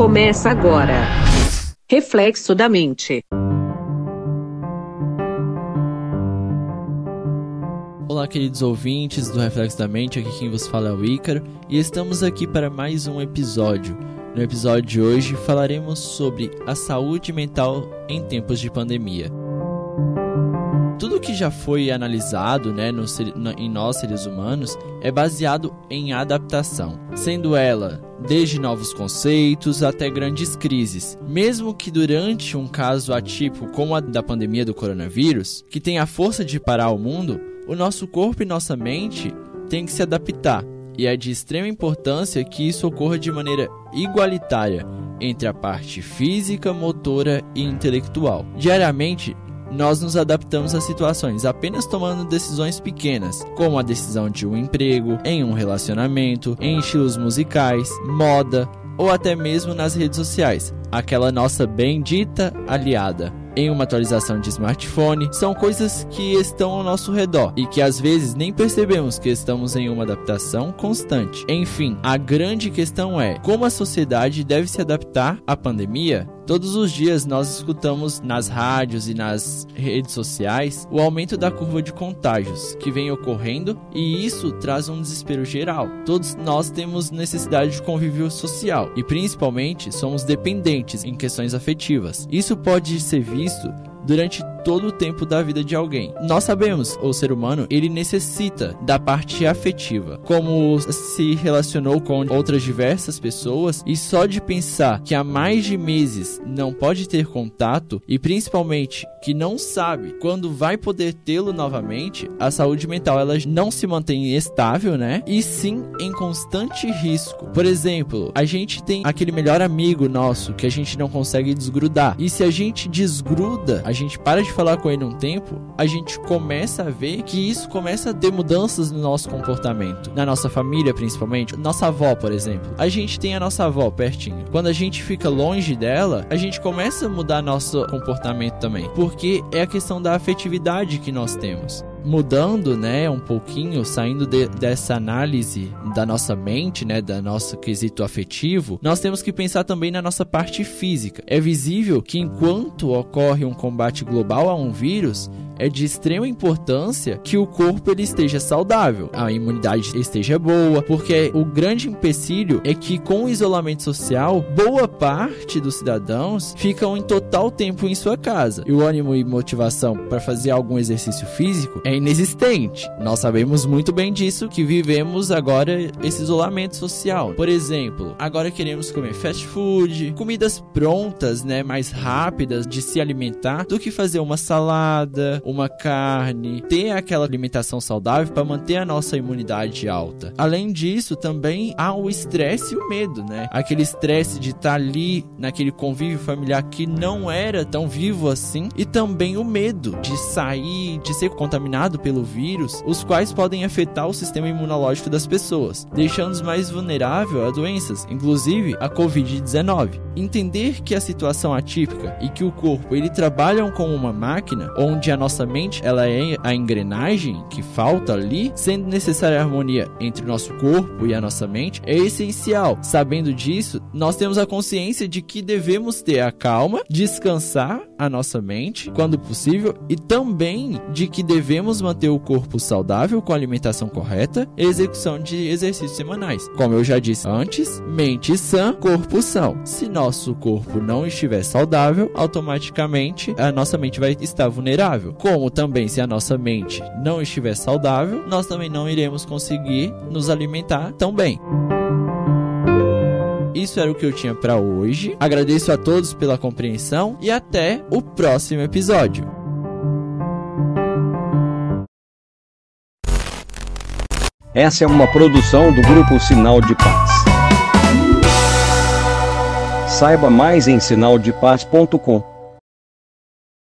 Começa agora. Reflexo da mente. Olá, queridos ouvintes do Reflexo da Mente, aqui quem vos fala é o Ícaro e estamos aqui para mais um episódio. No episódio de hoje falaremos sobre a saúde mental em tempos de pandemia. Tudo que já foi analisado né, no, no, em nós seres humanos é baseado em adaptação, sendo ela desde novos conceitos até grandes crises. Mesmo que durante um caso atípico como a da pandemia do coronavírus, que tem a força de parar o mundo, o nosso corpo e nossa mente têm que se adaptar. E é de extrema importância que isso ocorra de maneira igualitária entre a parte física, motora e intelectual. Diariamente, nós nos adaptamos a situações apenas tomando decisões pequenas, como a decisão de um emprego, em um relacionamento, em estilos musicais, moda ou até mesmo nas redes sociais, aquela nossa bendita aliada. Em uma atualização de smartphone, são coisas que estão ao nosso redor e que às vezes nem percebemos que estamos em uma adaptação constante. Enfim, a grande questão é como a sociedade deve se adaptar à pandemia Todos os dias nós escutamos nas rádios e nas redes sociais o aumento da curva de contágios que vem ocorrendo e isso traz um desespero geral. Todos nós temos necessidade de convívio social e principalmente somos dependentes em questões afetivas. Isso pode ser visto durante todo o tempo da vida de alguém. Nós sabemos, o ser humano, ele necessita da parte afetiva, como se relacionou com outras diversas pessoas e só de pensar que há mais de meses não pode ter contato e principalmente que não sabe quando vai poder tê-lo novamente, a saúde mental ela não se mantém estável, né? E sim em constante risco. Por exemplo, a gente tem aquele melhor amigo nosso que a gente não consegue desgrudar. E se a gente desgruda, a gente para de de falar com ele um tempo, a gente começa a ver que isso começa a ter mudanças no nosso comportamento, na nossa família principalmente. Nossa avó, por exemplo. A gente tem a nossa avó pertinho. Quando a gente fica longe dela, a gente começa a mudar nosso comportamento também, porque é a questão da afetividade que nós temos mudando, né, um pouquinho, saindo de, dessa análise da nossa mente, né, da nosso quesito afetivo, nós temos que pensar também na nossa parte física. É visível que enquanto ocorre um combate global a um vírus, é de extrema importância que o corpo ele esteja saudável, a imunidade esteja boa, porque o grande empecilho é que com o isolamento social, boa parte dos cidadãos ficam em total tempo em sua casa. E o ânimo e motivação para fazer algum exercício físico é inexistente. Nós sabemos muito bem disso que vivemos agora esse isolamento social. Por exemplo, agora queremos comer fast food, comidas prontas, né, mais rápidas de se alimentar do que fazer uma salada, uma carne, ter aquela alimentação saudável para manter a nossa imunidade alta. Além disso, também há o estresse e o medo, né? Aquele estresse de estar tá ali naquele convívio familiar que não era tão vivo assim, e também o medo de sair, de ser contaminado pelo vírus, os quais podem afetar o sistema imunológico das pessoas, deixando-os mais vulnerável a doenças, inclusive a COVID-19. Entender que a situação atípica e que o corpo ele trabalham como uma máquina, onde a nossa nossa mente ela é a engrenagem que falta ali, sendo necessária a harmonia entre nosso corpo e a nossa mente, é essencial. Sabendo disso, nós temos a consciência de que devemos ter a calma, descansar a nossa mente quando possível e também de que devemos manter o corpo saudável com alimentação correta e execução de exercícios semanais. Como eu já disse antes, mente sã, corpo são. Se nosso corpo não estiver saudável, automaticamente a nossa mente vai estar vulnerável. Como também se a nossa mente não estiver saudável, nós também não iremos conseguir nos alimentar tão bem. Isso era o que eu tinha para hoje. Agradeço a todos pela compreensão e até o próximo episódio. Essa é uma produção do grupo Sinal de Paz. Saiba mais em sinaldepaz.com.